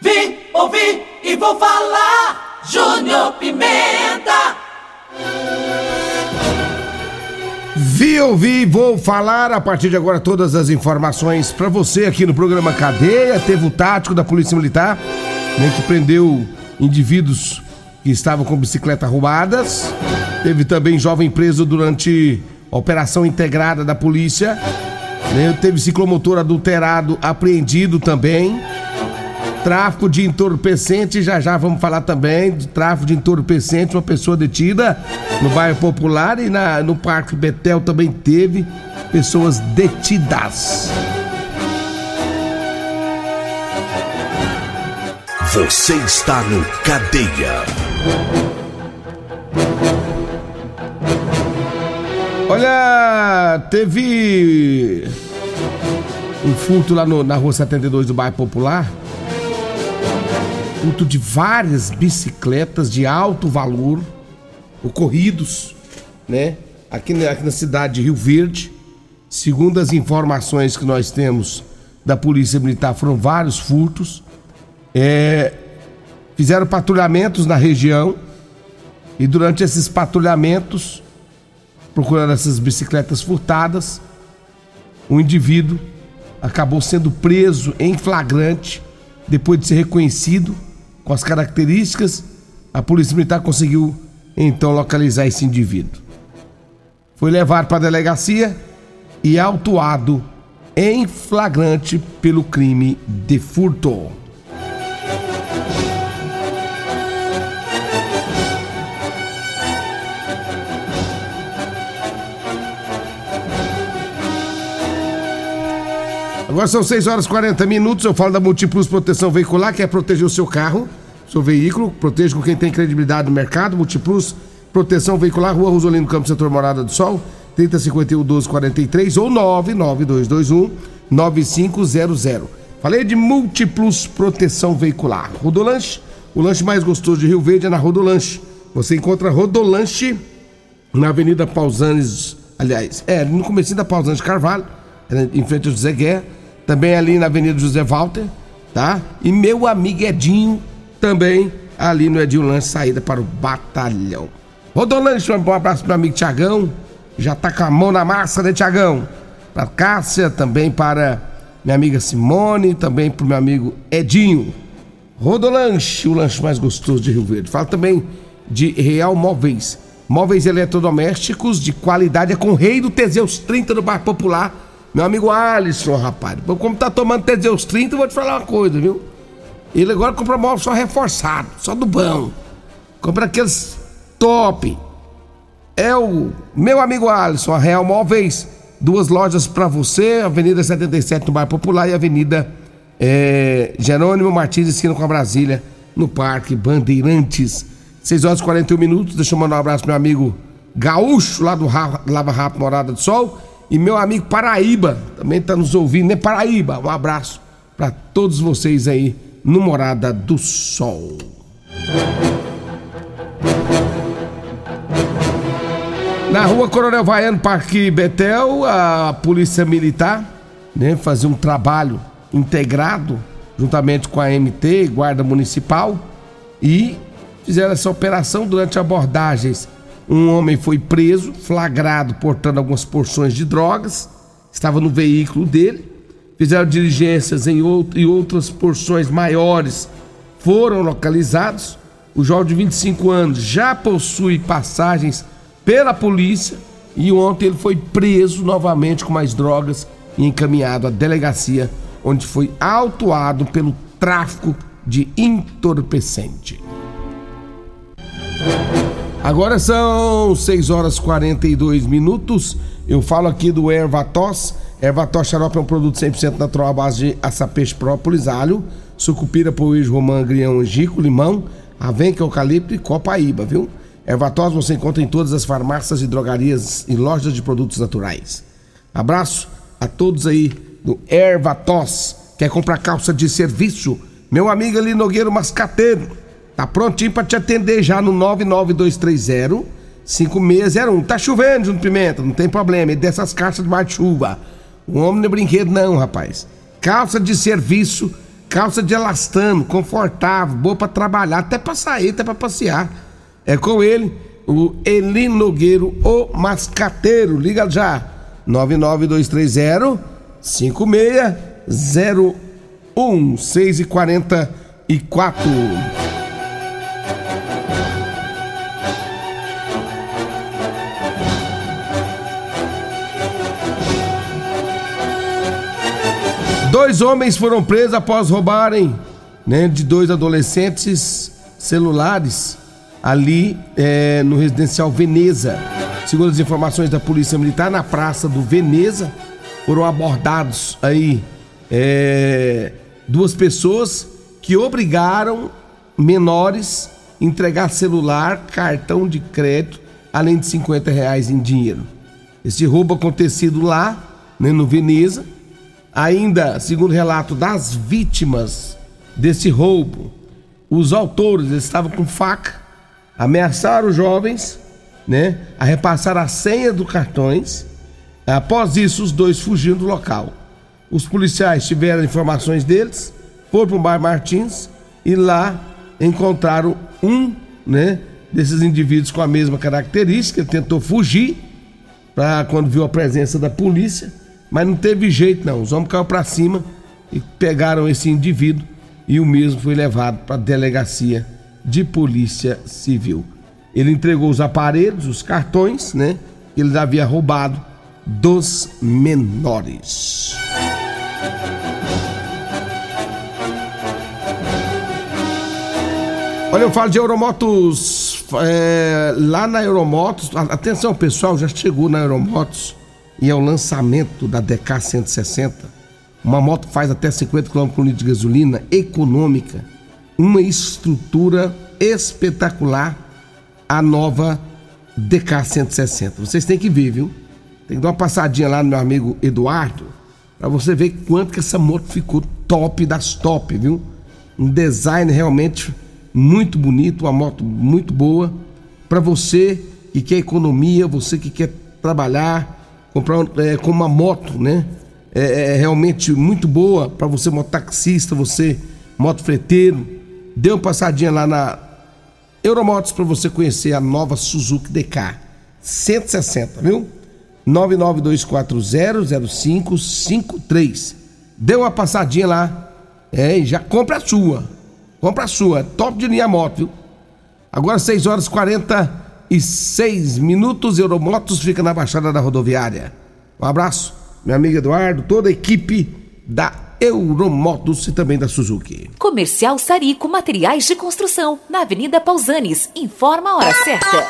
Vim, ouvi e vou falar. Júnior Pimenta. Vi, ouvi, vou falar a partir de agora todas as informações para você aqui no programa Cadeia. Teve o tático da Polícia Militar, né, que prendeu indivíduos que estavam com bicicleta roubadas. Teve também jovem preso durante a operação integrada da polícia. Né, teve ciclomotor adulterado apreendido também. Tráfico de entorpecente, já já vamos falar também de tráfico de entorpecente, uma pessoa detida no bairro Popular e na, no Parque Betel também teve pessoas detidas. Você está no Cadeia. Olha, teve um furto lá no- na rua 72 do bairro Popular. Furto de várias bicicletas de alto valor ocorridos, né? Aqui aqui na cidade de Rio Verde. Segundo as informações que nós temos da Polícia Militar, foram vários furtos. É, fizeram patrulhamentos na região e durante esses patrulhamentos, procurando essas bicicletas furtadas, o indivíduo acabou sendo preso em flagrante depois de ser reconhecido com as características. A Polícia Militar conseguiu então localizar esse indivíduo. Foi levado para a delegacia e autuado em flagrante pelo crime de furto. Agora são 6 horas e 40 minutos. Eu falo da Multiplus Proteção Veicular, que é proteger o seu carro, seu veículo. Proteja com quem tem credibilidade no mercado. Multiplus Proteção Veicular, Rua Rosolino Campos, Setor Morada do Sol, 3051 1243 ou 99221 9500. Falei de Multiplus Proteção Veicular. Rodolanche, o lanche mais gostoso de Rio Verde é na Rodolanche. Você encontra Rodolanche na Avenida Pausanes, aliás, é, no comecinho da Pausanes Carvalho, é, em frente ao José Guerra, também ali na Avenida José Walter, tá? E meu amigo Edinho, também ali no Edinho Lanche, saída para o batalhão. Rodolanche, um abraço pro meu amigo Tiagão, já tá com a mão na massa, né, Tiagão? Pra Cássia, também para minha amiga Simone, também pro meu amigo Edinho. Rodolanche, o lanche mais gostoso de Rio Verde. Fala também de Real Móveis. Móveis eletrodomésticos de qualidade é com o rei do Teseus 30 do bairro Popular. Meu amigo Alisson, rapaz. Como tá tomando Teseus 30, eu vou te falar uma coisa, viu? Ele agora compra móvel só reforçado, só do bom. Compra aqueles top. É o meu amigo Alisson, a Real Móveis. Duas lojas para você, Avenida 77 no bairro Popular e Avenida é, Jerônimo Martins, esquina com a Brasília, no Parque Bandeirantes. 6 horas e 41 minutos. Deixa eu mandar um abraço pro meu amigo Gaúcho, lá do Lava Rápido Morada do Sol. E meu amigo Paraíba, também tá nos ouvindo, né? Paraíba, um abraço para todos vocês aí no Morada do Sol. Na rua Coronel Vaiano, Parque Betel, a Polícia Militar né, fazia um trabalho integrado juntamente com a MT, Guarda Municipal, e fizeram essa operação durante abordagens. Um homem foi preso, flagrado portando algumas porções de drogas, estava no veículo dele. fizeram diligências em out e outras porções maiores foram localizados. O jovem de 25 anos já possui passagens pela polícia e ontem ele foi preso novamente com mais drogas e encaminhado à delegacia, onde foi autuado pelo tráfico de entorpecente. Agora são 6 horas 42 minutos. Eu falo aqui do Ervatos. Ervatos xarope é um produto 100% natural à base de açapeixe própolis, alho, sucupira, poejo, romã, agrião, angico, limão, avenca, eucalipto e copaíba, viu? Ervatos você encontra em todas as farmácias e drogarias e lojas de produtos naturais. Abraço a todos aí do Ervatos. Quer comprar calça de serviço? Meu amigo ali Nogueiro Mascateiro tá prontinho para te atender já no 99230 5601. Tá chovendo, Junto Pimenta, não tem problema. É dessas caixas de mar de chuva. O homem não é brinquedo, não, rapaz. Calça de serviço, calça de elastano, confortável, boa para trabalhar, até para sair, até para passear. É com ele, o Eli Nogueiro, o Mascateiro. Liga já. 99230 5601 6 e 44 Dois homens foram presos após roubarem né, de dois adolescentes celulares ali é, no residencial Veneza. Segundo as informações da Polícia Militar, na praça do Veneza foram abordados aí é, duas pessoas que obrigaram menores a entregar celular, cartão de crédito, além de 50 reais em dinheiro. Esse roubo acontecido lá, né, no Veneza, Ainda, segundo relato das vítimas desse roubo, os autores estavam com faca, ameaçaram os jovens, né, a repassar a senha dos cartões. Após isso, os dois fugiram do local. Os policiais tiveram informações deles, foram para o bar Martins e lá encontraram um, né, desses indivíduos com a mesma característica, tentou fugir para quando viu a presença da polícia mas não teve jeito não. Os homens caíram para cima e pegaram esse indivíduo e o mesmo foi levado para a delegacia de polícia civil. Ele entregou os aparelhos, os cartões, né? Que ele havia roubado dos menores. Olha, eu falo de Euromotos. É, lá na Euromotos, atenção pessoal, já chegou na Euromotos e é o lançamento da DK 160. Uma moto que faz até 50 km por litro de gasolina, econômica, uma estrutura espetacular, a nova DK 160. Vocês têm que ver, viu? Tem que dar uma passadinha lá no meu amigo Eduardo, para você ver quanto que essa moto ficou top das top, viu? Um design realmente muito bonito, uma moto muito boa para você que quer economia, você que quer trabalhar, comprar é, com uma moto, né? É, é, é realmente muito boa para você, mototaxista, você, motofreteiro. Dê uma passadinha lá na Euromotos para você conhecer a nova Suzuki DK 160, viu? 992400553. Dê uma passadinha lá. É, e já compra a sua. Compra a sua. Top de linha moto, viu? Agora 6 horas e 40 e seis minutos. Euromotos fica na Baixada da Rodoviária. Um abraço, meu amigo Eduardo, toda a equipe da Euromotos e também da Suzuki. Comercial Sarico Materiais de Construção, na Avenida Pausanes. Informa a hora certa.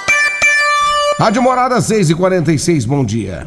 Rádio Morada 6 e 46 bom dia.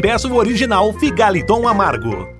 e peço o original Figaliton Amargo.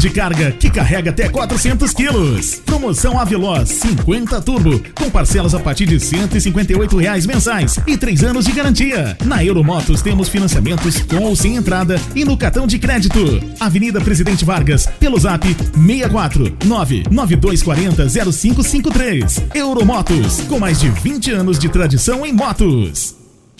de carga que carrega até 400 quilos. Promoção Aveloz 50 Turbo, com parcelas a partir de 158 reais mensais e 3 anos de garantia. Na Euromotos temos financiamentos com ou sem entrada e no cartão de crédito. Avenida Presidente Vargas, pelo zap 64 99240 0553. Euromotos, com mais de 20 anos de tradição em motos.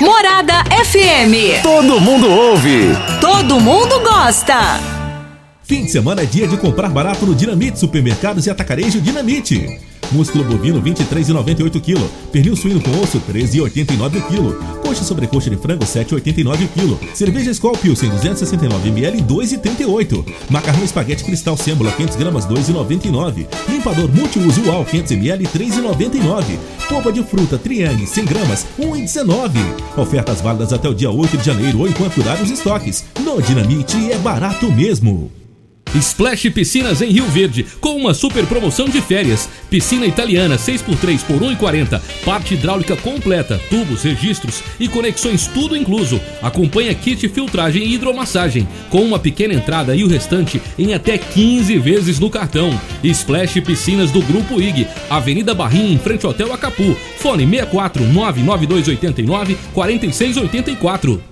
Morada FM. Todo mundo ouve. Todo mundo gosta. Fim de semana é dia de comprar barato no Dinamite Supermercados e Atacarejo Dinamite. Músculo bovino 23,98 kg. Pernil suíno com osso 13,89 kg. Coxa sobre coxa de frango 7,89 kg. Cerveja Skol Pilsen 269 ml 2,38. Macarrão espaguete cristal sêmbola 500 gramas 2,99. Limpador multiuso UAL 500 ml 3,99. Polpa de fruta Triangle 100 gramas 1,19. Ofertas válidas até o dia 8 de janeiro ou enquanto durarem os estoques. No Dinamite é barato mesmo. Splash Piscinas em Rio Verde, com uma super promoção de férias. Piscina italiana 6x3 por 1,40. Parte hidráulica completa, tubos, registros e conexões tudo incluso. Acompanha kit filtragem e hidromassagem, com uma pequena entrada e o restante em até 15 vezes no cartão. Splash Piscinas do Grupo IG, Avenida Barrinha, em frente ao Hotel Acapu. Fone 64 99289 4684.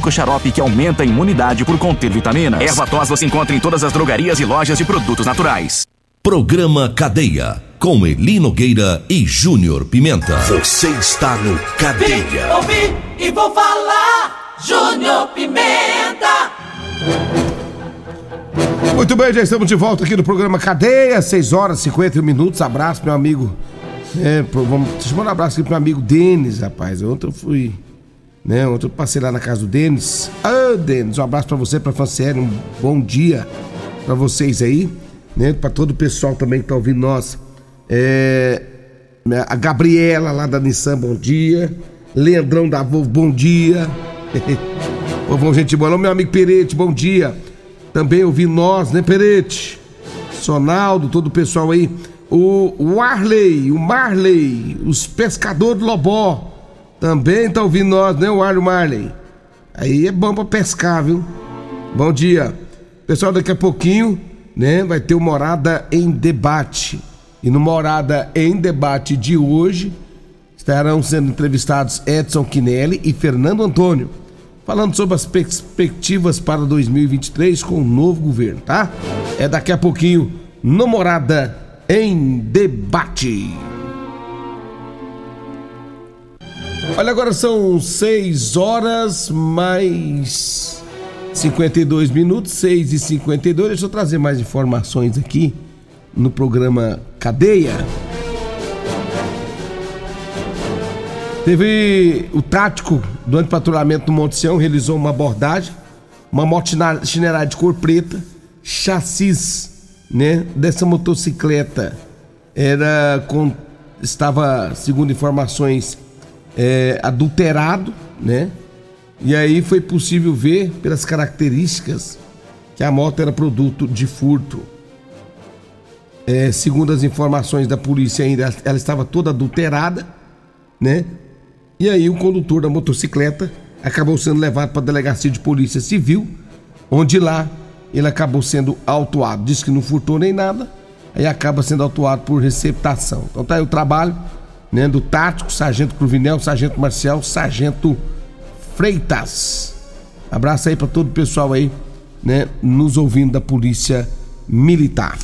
xarope que aumenta a imunidade por conter vitaminas. Erva tos você encontra em todas as drogarias e lojas de produtos naturais. Programa Cadeia, com Eli Nogueira e Júnior Pimenta. Você está no Cadeia. Vim, ouvi e vou falar. Júnior Pimenta. Muito bem, já estamos de volta aqui no programa Cadeia, 6 horas e 50 minutos. Abraço, meu amigo. É, vamos, deixa eu mandar um abraço aqui pro meu amigo Denis, rapaz. Ontem eu fui. Né, ontem passei lá na casa do Denis. Ah, Denis, um abraço pra você, pra Franciele, um bom dia pra vocês aí, né? Pra todo o pessoal também que tá ouvindo nós. É, a Gabriela lá da Nissan, bom dia. Leandrão da Volvo, bom dia. Povão, gente boa. Meu amigo Perete, bom dia. Também ouvindo nós, né, Perete? Sonaldo, todo o pessoal aí. O Warley, o Marley, os pescadores do Lobó. Também tá ouvindo nós, né, o Arlo Marley? Aí é bom pra pescar, viu? Bom dia. Pessoal, daqui a pouquinho, né, vai ter o Morada em Debate. E no Morada em Debate de hoje, estarão sendo entrevistados Edson Quinelli e Fernando Antônio, falando sobre as perspectivas para 2023 com o novo governo, tá? É daqui a pouquinho no Morada em Debate. Olha, agora são 6 horas mais 52 minutos, 6 e 52 Deixa eu trazer mais informações aqui no programa Cadeia. Teve o tático do antipatrulhamento do Monte Sião, realizou uma abordagem, uma moto chinerária de cor preta, chassis, né, dessa motocicleta era com estava, segundo informações, é, adulterado, né? E aí foi possível ver pelas características que a moto era produto de furto. É, segundo as informações da polícia ainda, ela estava toda adulterada, né? E aí o condutor da motocicleta acabou sendo levado para a delegacia de polícia civil, onde lá ele acabou sendo autuado. Diz que não furtou nem nada, aí acaba sendo autuado por receptação. Então tá aí o trabalho né, do tático, sargento Cruvinel, sargento Marcial, sargento Freitas. Abraço aí para todo o pessoal aí, né, nos ouvindo da Polícia Militar.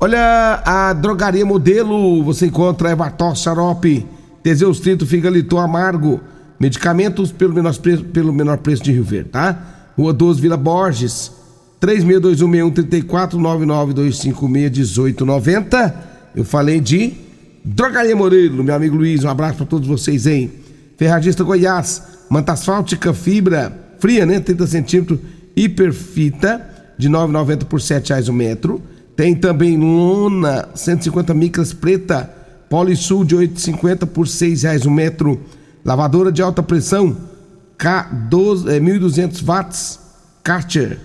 Olha, a drogaria modelo, você encontra Evató, Xarope, Teseus 30, Figaliton Amargo, medicamentos pelo menor, preço, pelo menor preço de Rio Verde, tá? Rua 12, Vila Borges, 36216134 992561890. Eu falei de Drogaria Modelo, meu amigo Luiz, um abraço para todos vocês aí. Ferragista Goiás, manta asfáltica, fibra fria, né? 30 centímetros, hiperfita, de 9,90 por R$ reais o metro. Tem também lona, 150 micras preta, Polisul de 8,50 por R$ reais o metro. Lavadora de alta pressão, K12, é, 1.200 watts, Karcher,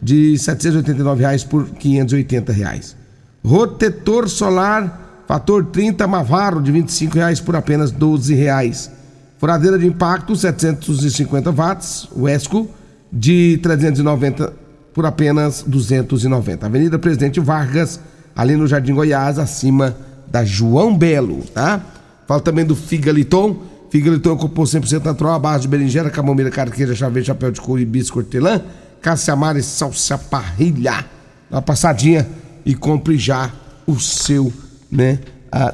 de 789 reais por 580 reais. Rotetor solar, fator 30 Mavaro, de 25 reais por apenas 12 reais. Furadeira de impacto, 750 watts, Wesco, de 390 por apenas 290. Avenida Presidente Vargas, ali no Jardim Goiás, acima da João Belo, tá? Fala também do Figaliton. Figaliton é compor 100% natural, a base de berinjela, camomila, carqueira, chaveiro, chapéu de couro, hibisco, hortelã, caça-amara e salsa parrilha. Dá uma passadinha e compre já o seu, né?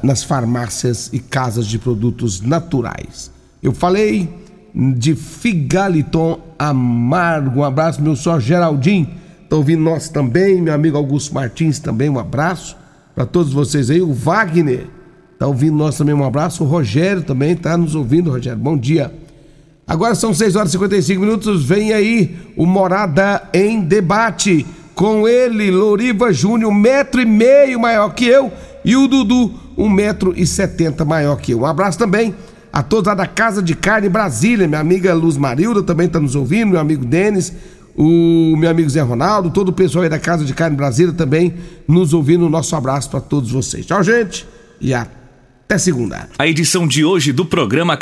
Nas farmácias e casas de produtos naturais. Eu falei de Figaliton Amargo. Um abraço, meu só Geraldinho. Tá ouvindo nós também, meu amigo Augusto Martins também, um abraço para todos vocês aí. O Wagner tá ouvindo nós também, um abraço. O Rogério também tá nos ouvindo, Rogério. Bom dia. Agora são 6 horas e 55 minutos. Vem aí o Morada em Debate. Com ele, Loriva Júnior, metro e meio maior que eu. E o Dudu, um metro e setenta maior que eu. Um abraço também a todos lá da Casa de Carne Brasília, minha amiga Luz Marilda também está nos ouvindo, meu amigo Denis, o meu amigo Zé Ronaldo, todo o pessoal aí da Casa de Carne Brasília também nos ouvindo. Nosso abraço para todos vocês. Tchau, gente, e até segunda. A edição de hoje do programa